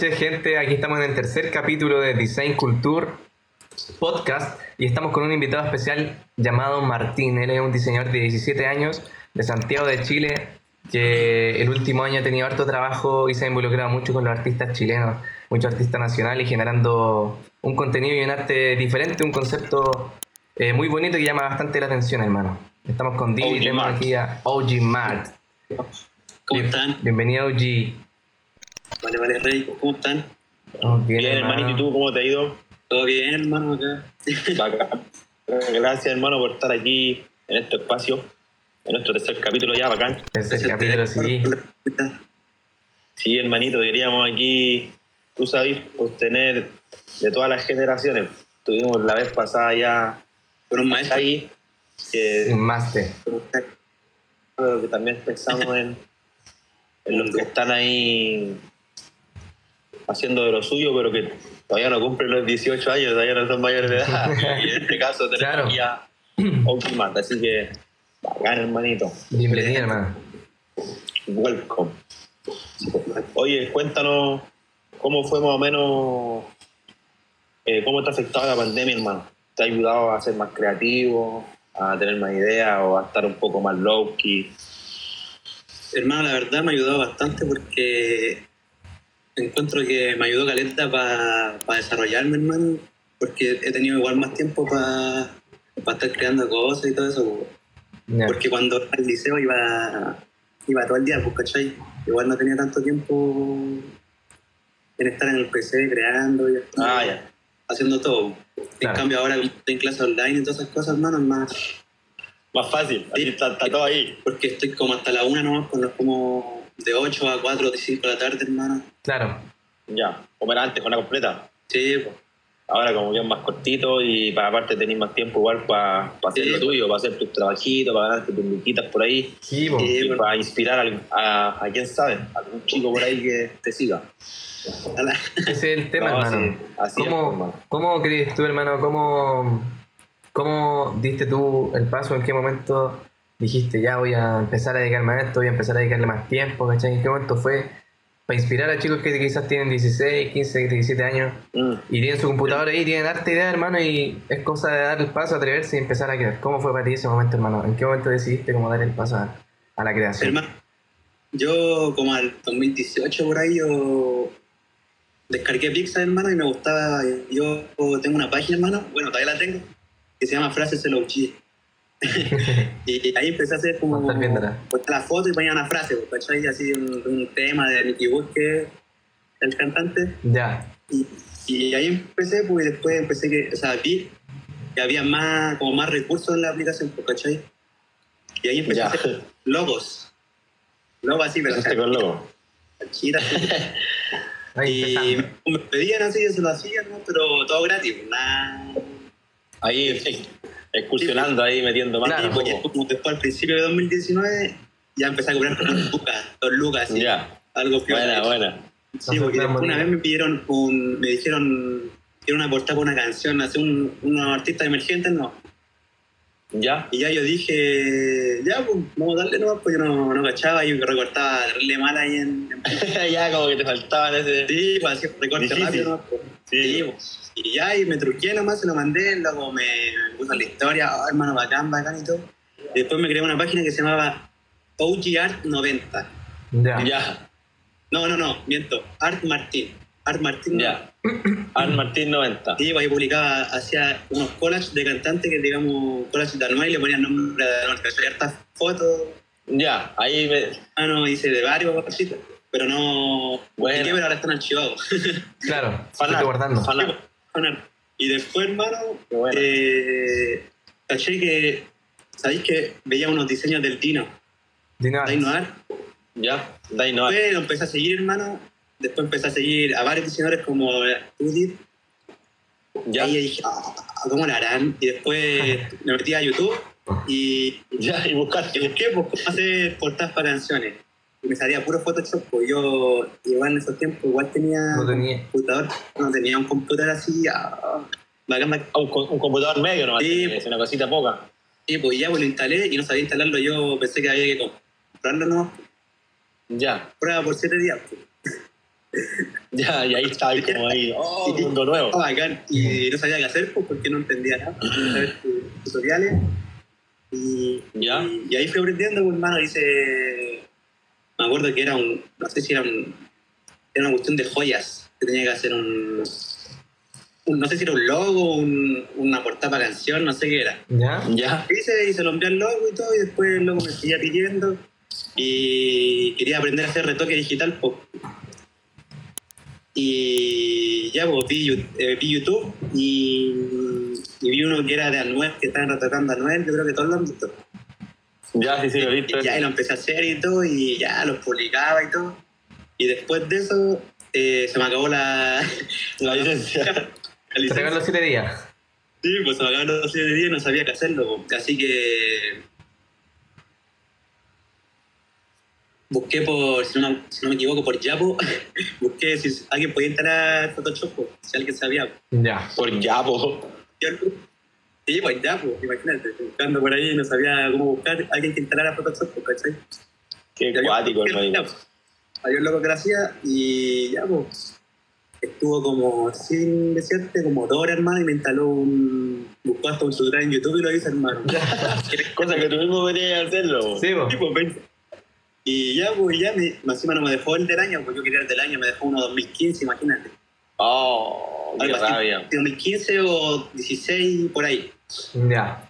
noches, gente. Aquí estamos en el tercer capítulo de Design Culture Podcast y estamos con un invitado especial llamado Martín. Él es un diseñador de 17 años de Santiago de Chile que el último año ha tenido harto trabajo y se ha involucrado mucho con los artistas chilenos, muchos artistas nacionales y generando un contenido y un arte diferente, un concepto eh, muy bonito que llama bastante la atención, hermano. Estamos con Didi tenemos aquí a OG Mart. ¿Cómo están? Bienvenido, OG. Vale, vale, Rey, ¿cómo están? bien, bien hermanito, ¿y tú cómo te ha ido? Todo bien, hermano, acá. Gracias, hermano, por estar aquí en este espacio, en nuestro tercer capítulo ya, bacán. Tercer capítulo, sí. Sí, hermanito, queríamos aquí, tú sabes, pues tener de todas las generaciones. Tuvimos la vez pasada ya con un maestro ahí. Que, un máster. Que también pensamos en, en los que están ahí haciendo de lo suyo, pero que todavía no cumplen los 18 años, todavía no son mayores de edad. y en este caso tenemos Claro. aquí a Ultimate, así que bacán, hermanito. Bienvenido, hermano. Welcome. Oye, cuéntanos cómo fue más o menos, eh, cómo te ha afectado la pandemia, hermano. ¿Te ha ayudado a ser más creativo, a tener más ideas o a estar un poco más low-key? Hermano, la verdad me ha ayudado bastante porque encuentro que me ayudó caleta para desarrollarme, hermano, porque he tenido igual más tiempo para estar creando cosas y todo eso. Porque cuando al liceo iba, iba todo el día, pues, ¿cachai? Igual no tenía tanto tiempo en estar en el PC creando y Ah, ya. haciendo todo. Claro. En cambio ahora estoy en clase online y todas esas cosas, hermano, es más... Más fácil, ahí está, está todo ahí. Porque estoy como hasta la una nomás, pues no es como de 8 a 4 o de 5 de la tarde, hermano. Claro. Ya, como era antes, con la completa. Sí, pues. Ahora como que es más cortito y para aparte tenés más tiempo igual para hacer Sí. lo tuyo, para hacer tus trabajitos, para ganarte tus luquitas por ahí. Sí. Sí. y bueno. para inspirar a, a, quién sabe, a algún chico por ahí que te siga. Ese es el tema, No, hermano. sí, así es, ¿Cómo, hermano. ¿Cómo crees tú, hermano? ¿Cómo, ¿Cómo diste tú el paso? ¿En qué momento dijiste ya voy a empezar a dedicarme a esto, voy a empezar a dedicarle más tiempo? ¿cachai? ¿En qué momento fue para inspirar a chicos que quizás tienen 16, 15, 17 años Mm. y tienen su computador ahí, tienen arte idea, hermano, y es cosa de dar el paso, atreverse y empezar a crear? ¿Cómo fue para ti ese momento, hermano? ¿En qué momento decidiste cómo dar el paso a, a la creación? Hermano, yo como al 2018 por ahí yo descargué Pixar, hermano, y me gustaba. Yo tengo una página, hermano, bueno, todavía la tengo, que se llama Frases Elochi. y ahí empecé a hacer como. Pues, la foto y ponía una frase, pues, ¿cachai? Así un, un tema de Nicky Wood, que es el cantante. Ya, Y, y ahí empecé, pues y después empecé que, o sea, vi que había más, como más recursos en la aplicación, pues, ¿cachai? Y ahí empecé Ya, a hacer logos. Logos así, pero empezaste con Y me pedían así, yo se lo hacía, ¿no? Pero todo gratis, pues, nada. Ahí excursionando, ahí metiendo más. Claro. Y, como después al principio de 2019 ya empecé a cobrar dos lucas, dos lucas, así, Ya, algo piola. buena, buena. Sí, porque una vez me pidieron un, me dijeron que era una portada para una canción, hacer un, unos artistas emergentes, no. Ya, Y ya yo dije, ya, pues, vamos a darle nomás, pues yo no, no cachaba y recortaba darle mal ahí en, en ya como que te faltaban ese. Sí, pues recorte rápido, ¿no? Pues, sí, pues. Y ya, y me truqué nomás, se lo mandé, luego me, me puso la historia, oh, hermano, bacán, bacán y todo. Y después me creé una página que se llamaba OG Art 90. Ya. Ya, No, no, no, miento, Art Martín. Art Martín. ya. Al Martín 90. Sí, pues ahí publicaba, hacía unos collages de cantantes que, digamos, collages de Anuel y le ponían nombre de Anuel, que hartas fotos. Ya, ahí me. Ah, no, hice de varios artistas, pero no. Bueno. Pero ahora están archivados. Claro, estoy guardando. fanart. Y después, hermano, bueno. eh, caché que, ¿sabéis que veía unos diseños del Dino? Dino Dino Art. Ya, Dai no. Después lo empecé a seguir, hermano. Después empecé a seguir a varios diseñadores como Judith. Ya, Ahí dije, ah, ¿cómo lo harán? Y después me metí a YouTube y, ya, y y buscaste. busqué pues, cómo hacer portadas para canciones. Y me salía puro Photoshop, pues yo igual en esos tiempos igual tenía No tenía. computador, no tenía un computador así, ah, bacán, bacán. Ah, Un, co- un computador medio nomás, Sí. es una cosita poca. Y pues ya pues lo instalé y no sabía instalarlo, yo pensé que había que comprarlo, no, Ya. prueba por siete días. pues. Ya, y ahí estaba ahí como ahí, oh, Sí. mundo nuevo. Oh, bacán. Y no sabía qué hacer pues, porque no entendía nada. Tutoriales. Y, Ya. y, y ahí fui aprendiendo, pues, hermano. Hice. Me acuerdo que era un. No sé si era un. Era una cuestión de joyas. Que tenía que hacer un. un- no sé si era un logo, un, una portada para canción, no sé qué era. ¿Ya? Ya. Hice y se lo al logo y todo, y después el logo me seguía pidiendo. Y quería aprender a hacer retoque digital, pues. Y ya, pues vi, eh, vi YouTube y, y vi uno que era de Anuel, que estaban retocando a Anuel, yo creo que todos lo han visto. Ya, sí, sí, lo he visto. Y ya y lo empecé a hacer y todo, y ya los publicaba y todo. Y después de eso, eh, se me acabó la, La licencia. la Te licencia. regalan los siete días. Sí, pues se me acabaron los siete días y no sabía qué hacerlo. Así que busqué por, si no, me- si no me equivoco, por Yapo, busqué si alguien podía instalar Photoshop, po, si alguien sabía. Ya. Por Yapo. Yo, sí, pues Yapo, imagínate, buscando por ahí no sabía cómo buscar alguien que instalara Photoshop, po, ¿cachai? Qué cuático, hermano. Había un loco que lo hacía y ya, pues, estuvo como sin decirte, como dos horas, hermano, y me instaló un... Buscó hasta un tutorial en YouTube y lo hice, hermano. Cosa que tú mismo venías hacerlo. Sí. Sí, pues, ven. Y ya, pues ya, me, más encima no me dejó el del año, porque yo quería el del año, me dejó uno 2015, imagínate. Oh, qué Algo así. rabia. 2015 o 16, por ahí. Ya.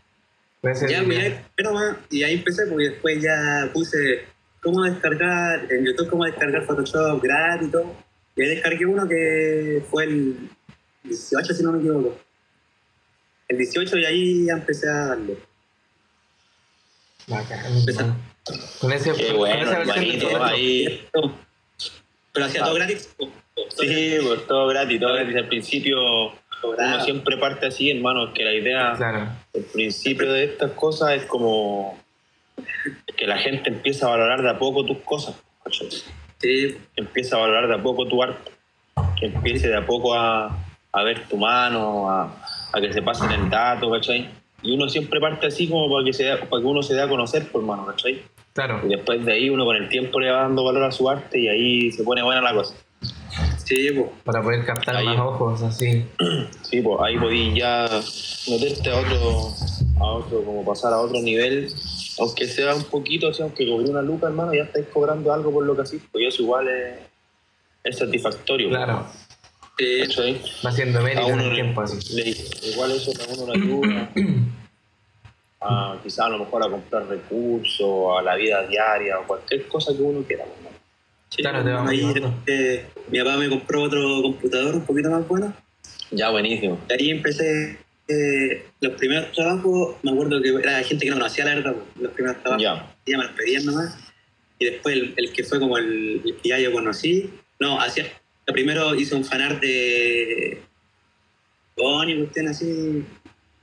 Ya, ya, pero más, y ahí empecé, porque después ya puse cómo descargar, en YouTube cómo descargar Photoshop gratis y todo. Y ahí descargué uno que fue el 18, si no me equivoco. El 18 y ahí ya empecé a darle. Bacán. Con ese, Qué con bueno, esa versión. Photoshop. Ahí. Pero hacía Ah. todo gratis. todo Sí, pues todo gratis, todo gratis. Al principio uno siempre parte así, hermano, es que la idea, Claro. el principio de estas cosas es como que la gente empieza a valorar de a poco tus cosas. ¿cachai? Sí, empieza a valorar de a poco tu arte, que empiece de a poco a, a ver tu mano, a, a que se pasen el dato, ¿cachai? Y uno siempre parte así como para que, se da- para que uno se dé a conocer por mano, ¿cachai? Claro. Y después de ahí uno con el tiempo le va dando valor a su arte y ahí se pone buena la cosa. Sí, pues. Para poder captar Ahí. más ojos, así. Sí, pues ahí podí ya meterte a otro, a otro, como pasar a otro nivel, aunque sea un poquito, o sea, aunque cobré una luca, hermano, ya estáis cobrando algo por lo que así, pues eso igual es, es satisfactorio. Claro. Sí, ¿cachai? Va haciendo mérito a en uno el tiempo, así. le- igual eso a uno le ayuda a quizás a lo mejor a comprar recursos, a la vida diaria o cualquier cosa que uno quiera. ¿no? Claro, te ahí, eh, mi papá me compró otro computador un poquito más bueno. Ya, buenísimo. Y ahí empecé eh, los primeros trabajos, me acuerdo que era gente que no conocía la verdad, pues, los primeros trabajos Ya, ya me los pedían nomás. Y después el, el que fue como el, el que ya yo conocí, no, hacía, primero hice un fanart de Bonnie, cuestión así,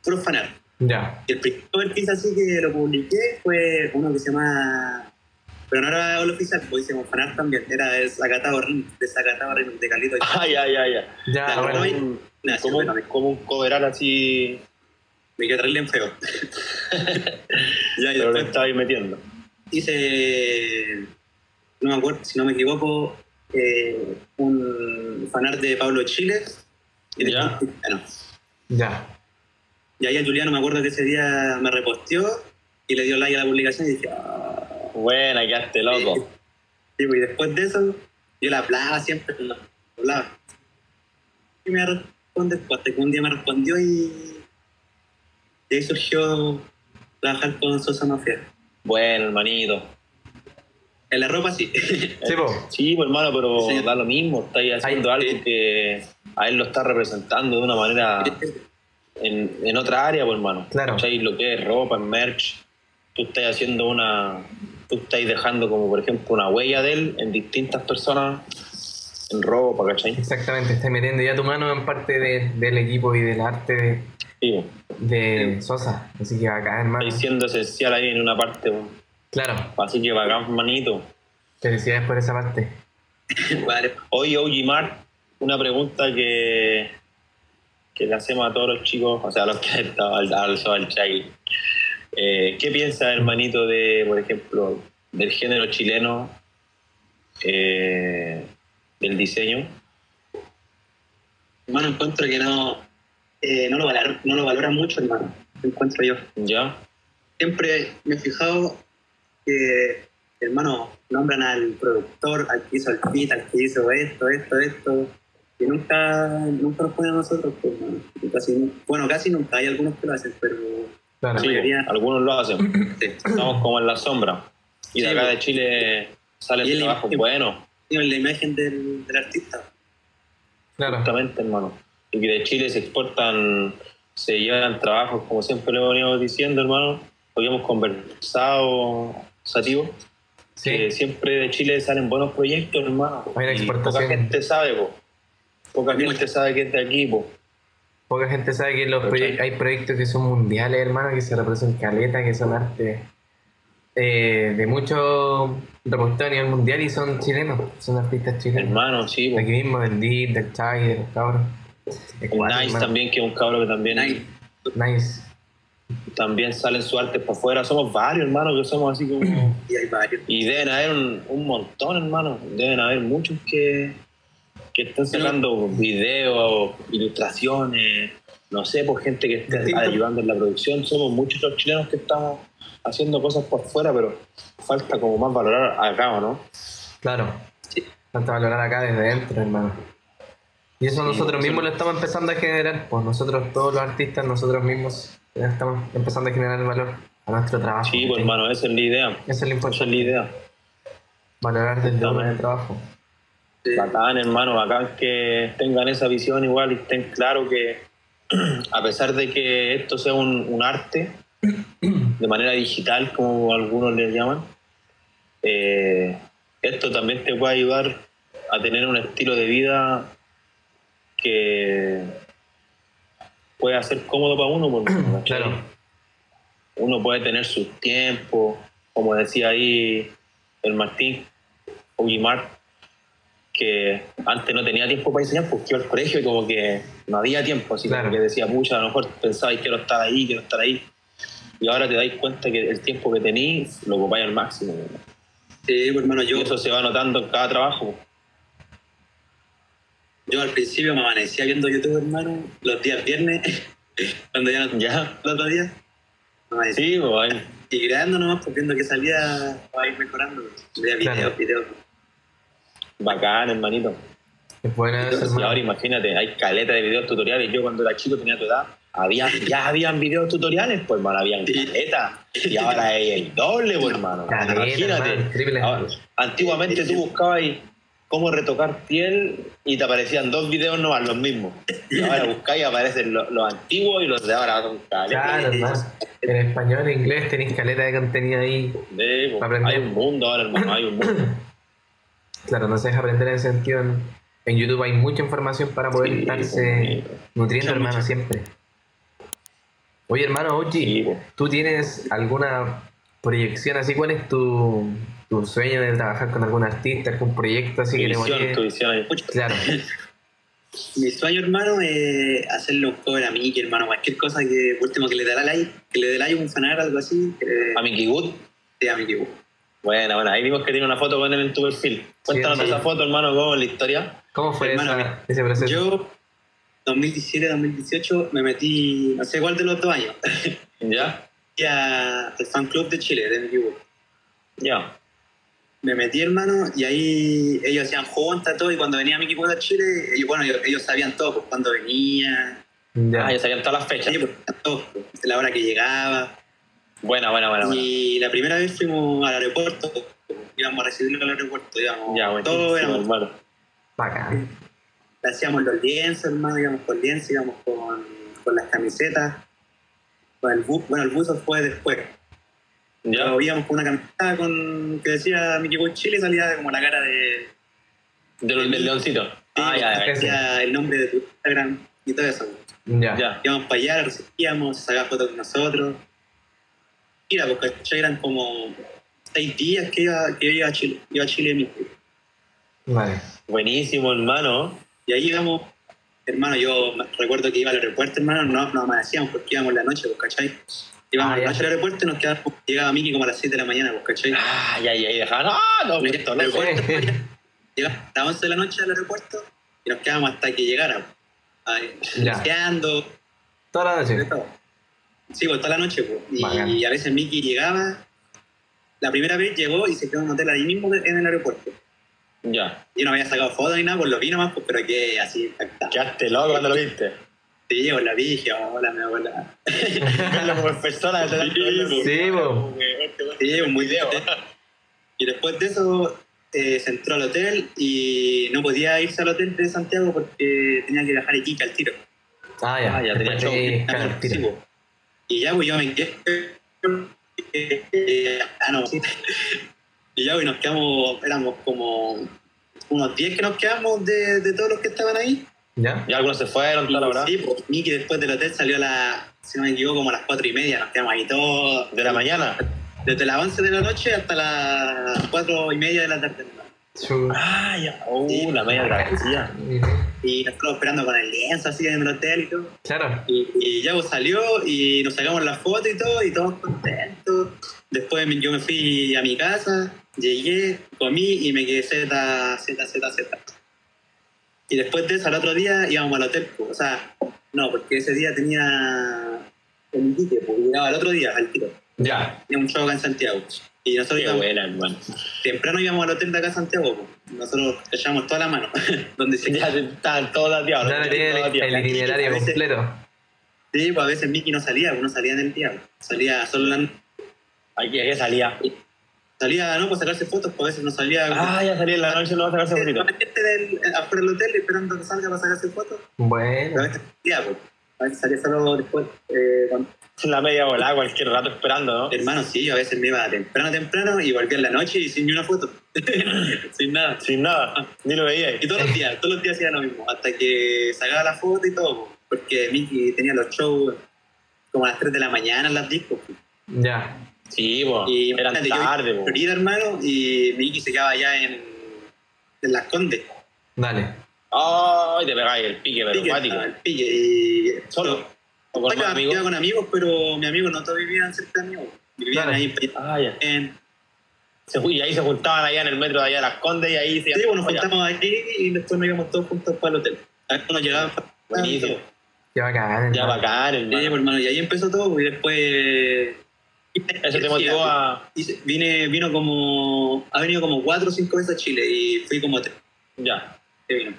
puro fanart. Ya. Y el primer que hice así que lo publiqué fue uno que se llama, pero no era el oficial, pues hice un fanart también, era el Zacatao de Zacatao de Carlito. ah, ya, ya, ya. Ya, Ya, bueno. bueno. Un- como, como un coveral así, me quedé terrible en feo. ya, pero lo estaba ahí metiendo. hice, no me acuerdo, si no me equivoco, eh, un fanart de Pablo Chile. Y Ya. Ya. y ahí el Juliano me acuerdo que ese día me reposteó y le dio like a la publicación y dije, ah, Buena, quedaste loco. Sí, pues, y después de eso, yo la hablaba siempre, la hablaba. Y me responde, pues, hasta que un día me respondió y, y ahí surgió trabajar con Sosa Mafia. Bueno, hermanito. En la ropa sí. Sí, po. Sí, pues hermano, pero Sí. da lo mismo. Estáis haciendo Ay, algo que a él lo está representando de una manera en, en otra área, pues hermano. Claro. ¿Cachai? Lo que es ropa, en merch. Tú estás haciendo una. Tú estás dejando como, por ejemplo, una huella de él en distintas personas en ropa, ¿cachai? Exactamente. Estás metiendo ya tu mano en parte de- del equipo y del arte de, Sí, de Sosa. Así que acá, hermano. estáis siendo esencial ahí en una parte. Claro. Así que bacán, manito. Felicidades por esa parte. Vale. Hoy, OG Mark, una pregunta que, que le hacemos a todos los chicos, o sea, a los que han estado al, al, al child. Eh, ¿Qué piensa, hermanito, de, por ejemplo, del género chileno, eh, del diseño? Hermano, encuentro que no, eh, no, lo valor, no lo valora mucho, hermano. Encuentro yo. ¿Ya? Siempre me he fijado que, hermano, nombran al productor, al que hizo el beat, al que hizo esto, esto, esto. Y nunca, nunca nos ponen a nosotros, pues, hermano. Casi, bueno, casi nunca. Hay algunos que lo hacen, pero Claro. Sí, algunos lo hacen. sí. Estamos como en la sombra. Y de Sí, acá pues. de Chile salen el- trabajos buenos, la imagen del, del artista. Claro. justamente, hermano. Y que de Chile se exportan, se llevan trabajos, como siempre lo veníamos diciendo, hermano. Hoy hemos conversado, Sativo, Sí. que siempre de Chile salen buenos proyectos, hermano. Hay una Y exportación. Poca gente sabe, po. Poca gente sabe que es de aquí, po. Poca gente sabe que los proye- hay proyectos que son mundiales, hermano, que se reproducen caleta, que son arte eh, de mucho reportero a nivel mundial y son chilenos, son artistas chilenos. Hermano, sí, aquí mismo, del Deep, del Chai, de los cabros. El Nice hermano. también, que es un cabro que también, Nice. Nice. también salen su arte para afuera. Somos varios, hermano, que somos así como... Y hay varios. Y deben haber un, un montón, hermano. Deben haber muchos que, que están sacando videos, ilustraciones, no sé, por gente que esté Distinto. ayudando en la producción. Somos muchos los chilenos que estamos haciendo cosas por fuera, pero falta como más valorar acá, ¿o no? Claro. Sí. Falta valorar acá desde dentro, hermano. Y eso Sí, nosotros sí. mismos lo estamos empezando a generar. Pues nosotros, todos los artistas, nosotros mismos estamos empezando a generar valor a nuestro trabajo. Sí, pues hermano, esa es la idea. Eso es lo Esa es la idea. Valorar desde el trabajo. Bacán, hermano, bacán que tengan esa visión igual y estén claros que a pesar de que esto sea un, un arte de manera digital, como algunos le llaman, eh, esto también te puede ayudar a tener un estilo de vida que pueda ser cómodo para uno. Porque. Claro. uno puede tener sus tiempos, como decía ahí el Martín, Ugimar, que antes no tenía tiempo para enseñar porque iba al colegio y como que no había tiempo, así Claro. que decía, pucha, a lo mejor pensabais quiero estar ahí, quiero estar ahí. Y ahora te dais cuenta que el tiempo que tenéis lo ocupáis al máximo. Sí, pues, hermano, yo, Y eso se va notando en cada trabajo. yo al principio me amanecía viendo YouTube, hermano, los días viernes, cuando ya no Ya, los otros días. Sí, pues, ahí. Y creando nomás, pues viendo que salía, va a ir mejorando. Veía videos, Claro. videos. Bacán, hermanito. Es Y hermano. ahora imagínate, hay caleta de videos tutoriales. Yo cuando era chico tenía tu edad, había, ya habían videos tutoriales, pues hermano, habían caleta. Y ahora hay el doble, pues hermano. Caleta, Imagínate. triple. Ahora, antiguamente tú buscabas ahí cómo retocar piel y te aparecían dos videos nomás, los mismos. Y ahora buscáis y aparecen los, los antiguos y los de ahora con caleta. Claro, hermano. En español, en inglés tenéis caleta de contenido ahí. Sí, pues, hay un mundo ahora, hermano, hay un mundo. Claro, no se deja aprender en ese sentido. En, en YouTube hay mucha información para poder Sí, estarse nutriendo, hermano, siempre. Oye, hermano, Ochi, Sí, pues. ¿tú tienes alguna proyección así? ¿Cuál es tu, tu sueño de trabajar con algún artista, algún proyecto así Tu que visión, motive? tu visión ahí. Claro, Mi sueño, hermano, es hacerle un cover a Mickey, hermano. Cualquier cosa que, último, que le dé like, que le dé like un fanar, algo así, que le A Mickey Wood. dé a Mickey. Bueno, bueno, ahí vimos que tiene una foto con él en tu perfil. Cuéntanos Sí, sí. esa foto, hermano, cómo es la historia. ¿cómo fue Hermano, esa- ese proceso? Yo, 2017-2018, me metí, no sé cuál de los dos años, ¿Ya? y a- al fan club de Chile, de Mickey Wood. Ya. Me metí, hermano, y ahí ellos hacían juntas, todo, y cuando venía Mickey Wood a Chile, ellos, bueno, ellos, ellos sabían todo, pues, cuando venía, Ya. Ah, ya sabían todas las fechas. ellos, pues, todo, pues, la hora que llegaba. Buena, buena, buena. buena. Y la primera vez fuimos al aeropuerto, íbamos a recibirlo al aeropuerto, íbamos, Ya, todos buenísimo, éramos, hermano. Bacán. hacíamos los lienzos, hermano, íbamos con lienzos, íbamos con, con las camisetas, con el bus, bueno, el buzo fue después, Ya. pero íbamos con una camiseta con, que decía Mickey Wood Chile y salía como la cara de, De los del leoncito. Ah, ya, ya. decía el nombre de tu Instagram y todo eso. Ya. Ya. Íbamos para allá, lo recibíamos, sacaba fotos con nosotros. Mira, porque ¿cachai? eran como seis días que iba, que yo iba a Chile, iba a Chile Mickey. Vale. Buenísimo, hermano. Y ahí íbamos, hermano, yo recuerdo que iba al aeropuerto, hermano, no nos amanecíamos porque íbamos la noche, pues, ¿cachai? Íbamos Ah, la ya. noche al aeropuerto y nos quedábamos, llegaba Mickey como a las 7 de la mañana, pues, ¿cachai? Ah, ya, ya, ya. Ah, no, esto no aeropuerto, sé. Llegamos a las 11 de la noche al aeropuerto y nos quedábamos hasta que llegara. ahí, Ya. paseando, Toda la de noche. Sí, pues toda la noche. Pues. Y, Bacán. a veces Mickey llegaba, la primera vez llegó y se quedó en un hotel ahí mismo en el aeropuerto. Ya. Yo no había sacado fotos ni nada, pues lo vi nomás, pues, pero que así. Quedaste loco cuando lo viste. Sí, pues la vi, dije, hola, mi abuela. Verlo como persona. Sí, este weón Sí, pues, muy video. bien. Y después de eso eh, se entró al hotel y no podía irse al hotel de Santiago porque tenía que viajar a Iquique al tiro. Ah, ya. Ah, ya tenía show. Sí. Y ya, pues yo me quedé. eh, ah, no. Y ya, pues nos quedamos, éramos como unos 10 que nos quedamos de, de todos los que estaban ahí. ¿Ya? Ya algunos se fueron, toda la verdad. Sí, pues Miki después del hotel salió a la, si no me equivoco, como a las 4 y media. Nos quedamos ahí todos. De la mañana. Desde las 11 de la noche hasta las 4 y media de la tarde. Chu. Ah, ya. Uh, Sí. la media travesía. Y nosotros esperando con el lienzo así en el hotel y todo. Claro. Y, y ya pues salió y nos sacamos la foto y todo, y todos contentos. Después yo me fui a mi casa, llegué, comí y me quedé Z, Z, Z, Z. Y después de eso, al otro día íbamos al hotel, pues, o sea, no, porque ese día tenía el Iquique, pues llegaba al otro día al tiro. Ya. Tenía un show acá en Santiago. Y nosotros Qué íbamos, buena, hermano. temprano íbamos al hotel de acá Santiago, pues. nosotros echábamos toda la mano, donde se Ya estaban todos ¿no? le tiene el, itinerario completo. Sí, pues a veces Mickey no salía, pues no salía en el día, pues. salía solo en la Aquí, aquí salía. Salía, ¿no? Para sacarse fotos, pues a veces no salía. Ah, ya salía en la noche, no va a sacarse Eh, bonito. la gente del, afuera del hotel esperando que salga para sacarse fotos. Pero a Bueno. veces salía, pues. A veces salía solo después. Eh, La media volada, cualquier rato esperando, ¿no? Hermano, sí, yo a veces me iba temprano, temprano y volvía en la noche y sin ni una foto. sin nada. Sin nada, ni lo veía. Y todos los días, todos los días hacía lo mismo. Hasta que sacaba la foto y todo. Porque Mickey tenía los shows como a las 3 de la mañana en las discos. Ya. Sí, po. Y eran imagínate, yo tarde, po. Florida, hermano, y Mickey se quedaba allá en, en Las Condes. Dale. Ay, te pegáis el pique, pero Pique, cuático. el pique, y ¿Solo? ¿O con amigos? con amigos, pero mis amigos no todos vivían cerca de mí. Vivían Claro. ahí Ah, ya. en... Se y ahí se juntaban allá en el metro de allá de las Condes y ahí se Sí, bueno, nos allá. juntamos aquí y después nos íbamos todos juntos para el hotel. Algunos llegaban para... Buenísimo. Qué bacán. Ya bacán, Sí, pues, hermano. hermano, y ahí empezó todo y después... Eso te motivó a... Vine, vino como... Ha venido como cuatro o cinco veces a Chile y fui como tres. Ya. que vino.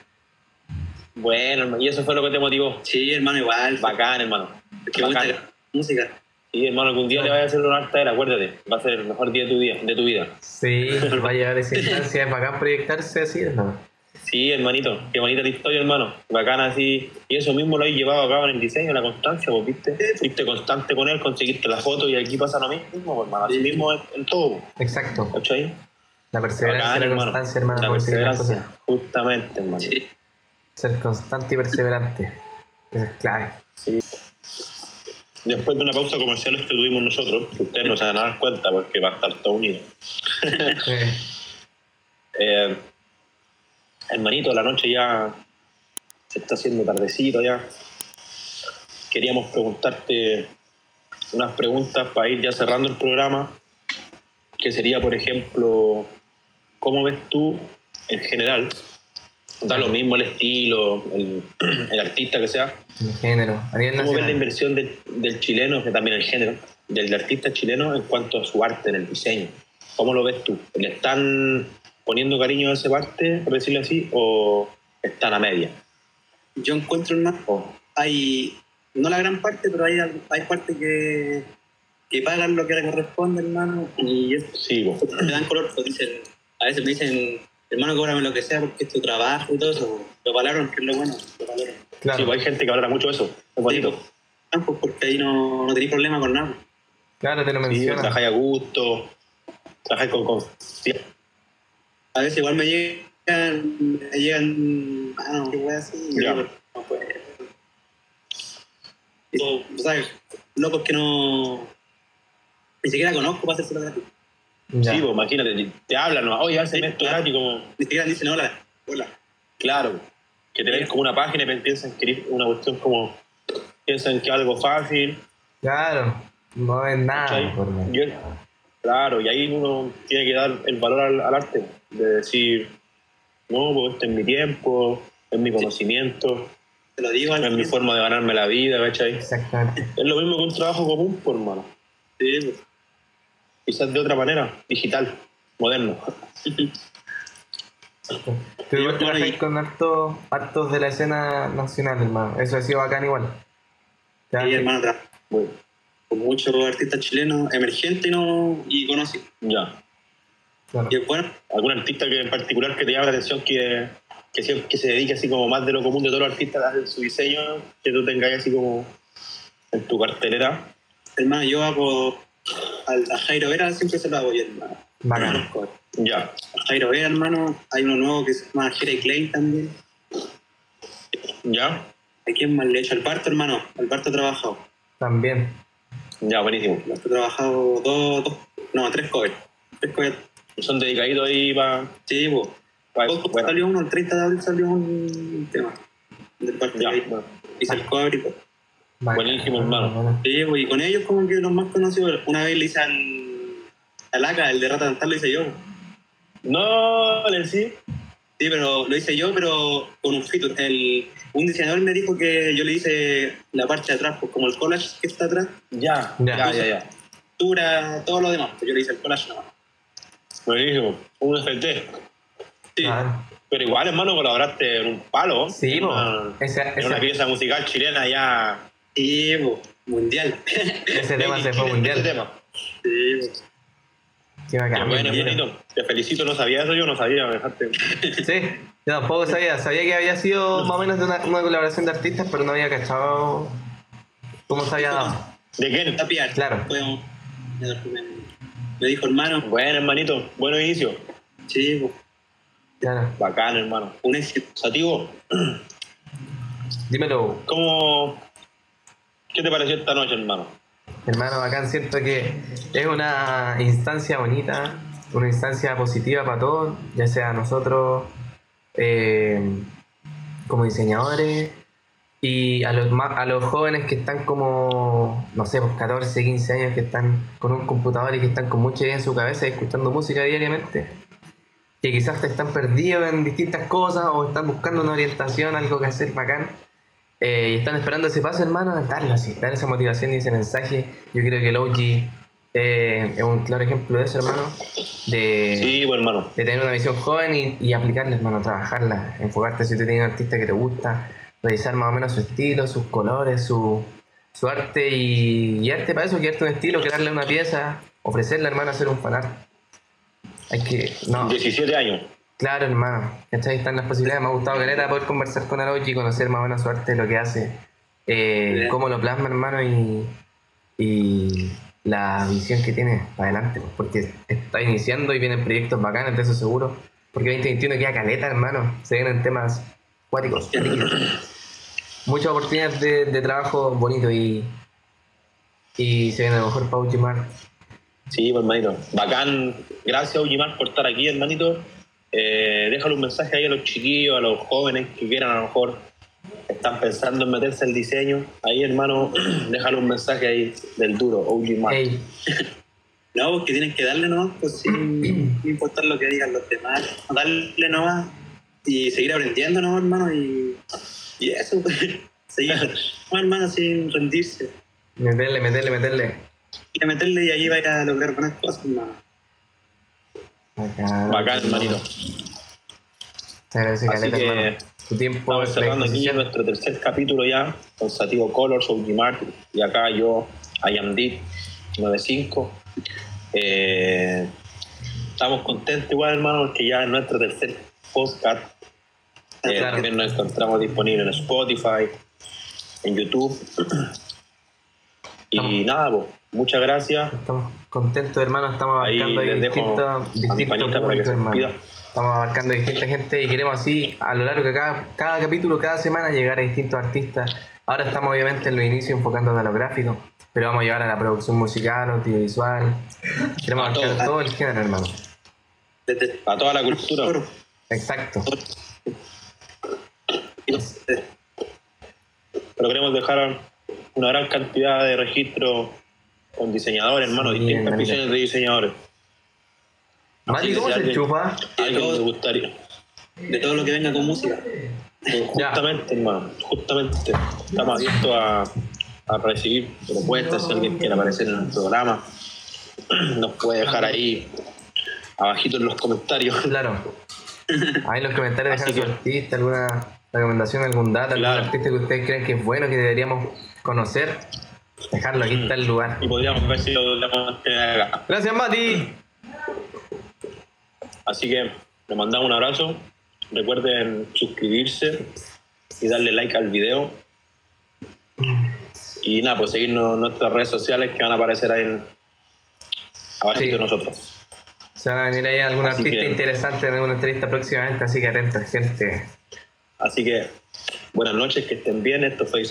Bueno, hermano, y eso fue lo que te motivó. Sí, hermano, igual. Bacán, hermano. Gusta bacán. la música. Y hermano, algún día le vaya a hacer un arte él, acuérdate. Va a ser el mejor día de tu, día, de tu vida. Sí, va a llegar esa instancia. Es bacán proyectarse así, hermano. Sí, hermanito. Qué bonita la historia, hermano. Bacana así. Y eso mismo lo has llevado a cabo en el diseño, la constancia, pues, ¿viste? Fuiste constante con él, conseguiste la foto y aquí pasa lo mismo, pues, hermano. Así mismo en, en todo, Exacto. ¿cachai? La perseverancia Bacán, y la hermano. constancia, hermano. La perseverancia, justamente, hermano. Sí. Ser constante y perseverante. Esa es clave. Después de una pausa comercial que tuvimos nosotros, que ustedes no se van a dar cuenta porque va a estar todo unido. Eh, hermanito, la noche ya se está haciendo tardecito ya. Queríamos preguntarte unas preguntas para ir ya cerrando el programa, que sería, por ejemplo, ¿cómo ves tú en general? Da lo mismo el estilo, el, el artista que sea. el género. A nivel ¿Cómo ves la inversión del, del chileno, que también el género, del artista chileno en cuanto a su arte en el diseño? ¿Cómo lo ves tú? ¿Le están poniendo cariño a esa parte, por decirlo así, o están a media? Yo encuentro, hermano, O- hay, no la gran parte, pero hay, hay parte que, que pagan lo que le corresponde, hermano, y eso sí, me dan color, pues dicen, a veces me dicen, hermano, cóbrame lo que sea porque es tu trabajo y todo eso, lo valoran, que es lo bueno, lo valoran. Sí, Claro, pues hay gente que valora mucho eso. Es bonito. Ah, pues porque ahí no, no tenéis problema con nada. claro, te lo Sí, menciono. trabajáis a gusto, trabajáis con confianza. A veces igual me llegan, me llegan, ah, no, qué wea así, y no puedo. Y, o sea, locos que no, ni siquiera conozco para hacérselo gratis. Ya. Sí, pues imagínate, te, hablan, ¿no? oye, hacen esto gratis, como, Ni siquiera dicen hola, hola. claro, que te ven como una página y piensan que es una cuestión como, piensan que es algo fácil, Claro, no es nada. claro, y ahí uno tiene que dar el valor al, al arte, de decir, no, pues este es mi tiempo, es mi conocimiento, Te lo digo Es mi forma de ganarme la vida, ¿cachai? Exactamente. Es lo mismo que un trabajo común, por hermano. Sí, pues. Quizás de otra manera, digital, moderno. Bueno, trabajáis y- con hartos, hartos de la escena nacional, hermano. Eso ha sido bacán igual. Ya, Sí, hermano, Bueno, con muchos artistas chilenos emergentes y, no, y conocidos. ya. claro. Y bueno, ¿Algún artista que en particular que te llame la atención que, que, siempre- que se dedique así como más de lo común de todos los artistas a hacer su diseño, que tú tengas así como en tu cartelera? hermano, yo hago al, a Jairo Vera, siempre se lo hago yo, hermano. Bacán. Ya. A Jairo Vera, hermano, hay uno nuevo que se llama Jere Klein también. ¿Ya? ¿A quién más le he hecho? Al Parto, hermano. Al Parto ha trabajado. También. Ya, buenísimo. Al Parto ha trabajado dos, dos, no, tres covers. Tres covers. Son dedicaditos ahí para... Sí, pues. Bueno, salió uno, el 30 de abril salió un tema. Del Parto. ya, ahí. bueno. Hice el cover y todo. Bacán. Buenísimo, hermano. Bueno. Sí, pues, y con ellos como que los más conocidos, una vez le hice al, al Aka, el de Rata Dental, lo hice yo. No, le sí. Sí, pero lo hice yo, pero con un feature. El, un diseñador me dijo que yo le hice la parte de atrás, pues como el collage que está atrás, Ya, Ya. ya, ya, ya. dura, todo lo demás. Pues yo le hice el collage nomás. Buenísimo. Un FT. Sí, Ah, Pero igual, hermano, colaboraste en un palo. Sí, en una, en una pieza musical chilena ya. Sí, mundial. ese tema se fue Ese mundial. tema. Sí. Qué Qué bacán. bueno, hermanito. Te felicito, no sabía eso, yo no sabía, me dejaste. Sí, yo tampoco sabía. Sabía que había sido más o menos de una, una colaboración de artistas, pero no había cachado cómo se había dado. ¿De quién? Tapiar. Claro. Me, dijo hermano, Bueno, hermanito, buen inicio. sí, pues, Claro. Bacán, hermano. un éxito. Sativo, Dímelo, ¿cómo. ¿Qué te pareció esta noche, hermano? hermano, bacán. Siento que es una instancia bonita, una instancia positiva para todos, ya sea nosotros eh, como diseñadores y a los, a los jóvenes que están como, no sé, pues 14, 15 años, que están con un computador y que están con mucha idea en su cabeza escuchando música diariamente. Que quizás están perdidos en distintas cosas o están buscando una orientación, algo que hacer bacán. Eh, y están esperando ese paso, hermano, darle así, dar esa motivación y ese mensaje. Yo creo que el OG eh, es un claro ejemplo de eso, hermano. De, Sí, pues, hermano. de tener una visión joven y, y aplicarla, hermano, trabajarla, enfocarte si tú tienes un artista que te gusta, revisar más o menos su estilo, sus colores, su, su arte y, y arte para eso, crearte un estilo, crearle una pieza, ofrecerle, hermano, hacer un fanart. Hay que, no, 17 años. Claro, hermano, ¿cachai? Están las posibilidades, me ha gustado Caleta poder conversar con Arochi y conocer más o menos su arte, lo que hace, eh, cómo lo plasma, hermano, y, y la visión que tiene para adelante, pues, porque está iniciando y vienen proyectos bacanos, de eso seguro, porque 2021 queda caleta, hermano, se vienen temas cuáticos, muchas oportunidades de, de trabajo bonito y, y se viene a lo mejor para Uchimar. Sí, pues, hermanito. Bacán. Gracias, Ujimar, por estar aquí, hermanito. Eh, déjale un mensaje ahí a los chiquillos, a los jóvenes que quieran a lo mejor están pensando en meterse al diseño. Ahí, hermano, déjale un mensaje ahí del duro, Ujimar. Ey, No, pues que tienen que darle nomás, pues sin importar lo que digan los demás. Darle nomás y seguir aprendiendo nomás, hermano, y, y eso, pues. Seguir, no, hermano, sin rendirse. meterle, meterle, meterle. Y meterle y ahí va a ir a lograr buenas cosas, hermano. Bacán, Bacán, hermanito. Te agradece, Así Caleta, que hermano. Tu tiempo, Estamos cerrando aquí nuestro tercer capítulo ya, con Sativo Colors, Ujimar, y acá yo, Ayamdit, 95. Eh, estamos contentos igual, hermano, porque ya es nuestro tercer podcast. Eh, Claro. También nos encontramos disponibles en Spotify, en YouTube. Y nada, pues, muchas gracias. Estamos contentos, hermano. Estamos Ahí abarcando les dejo distintos, públicos, hermano. Estamos abarcando distinta gente y queremos así, a lo largo de cada, cada capítulo, cada semana, llegar a distintos artistas. Ahora estamos obviamente en los inicios enfocándonos a lo gráfico, pero vamos a llegar a la producción musical, audiovisual. Queremos A abarcar todo. todo el género, hermano. Desde A toda la cultura. Exacto. Pero queremos dejar una gran cantidad de registros con diseñadores, hermano, Sí, distintas visiones de diseñadores. Mati, que ¿cómo se alguien- chupa? Alguien me gustaría. De todo lo que venga con música. Ya. Justamente, hermano, justamente. Estamos abiertos a, a recibir propuestas. Si alguien quiere aparecer en el programa, nos puede dejar ahí abajito en los comentarios. Claro. Ahí en los comentarios Así dejan su que- artista, alguna recomendación, algún dato, algún artista que ustedes creen que es bueno, que deberíamos conocer. Dejarlo, aquí está el lugar. Y podríamos ver si lo podemos tener acá. Gracias, Mati. Así que les mandamos un abrazo. Recuerden suscribirse y darle like al video. Y nada, pues seguirnos en nuestras redes sociales que van a aparecer ahí en, abajo Sí. de nosotros. Se van a venir ahí algún Así artista que- interesante en alguna entrevista próximamente, así que atentos, gente. Así que buenas noches, que estén bien. Esto fue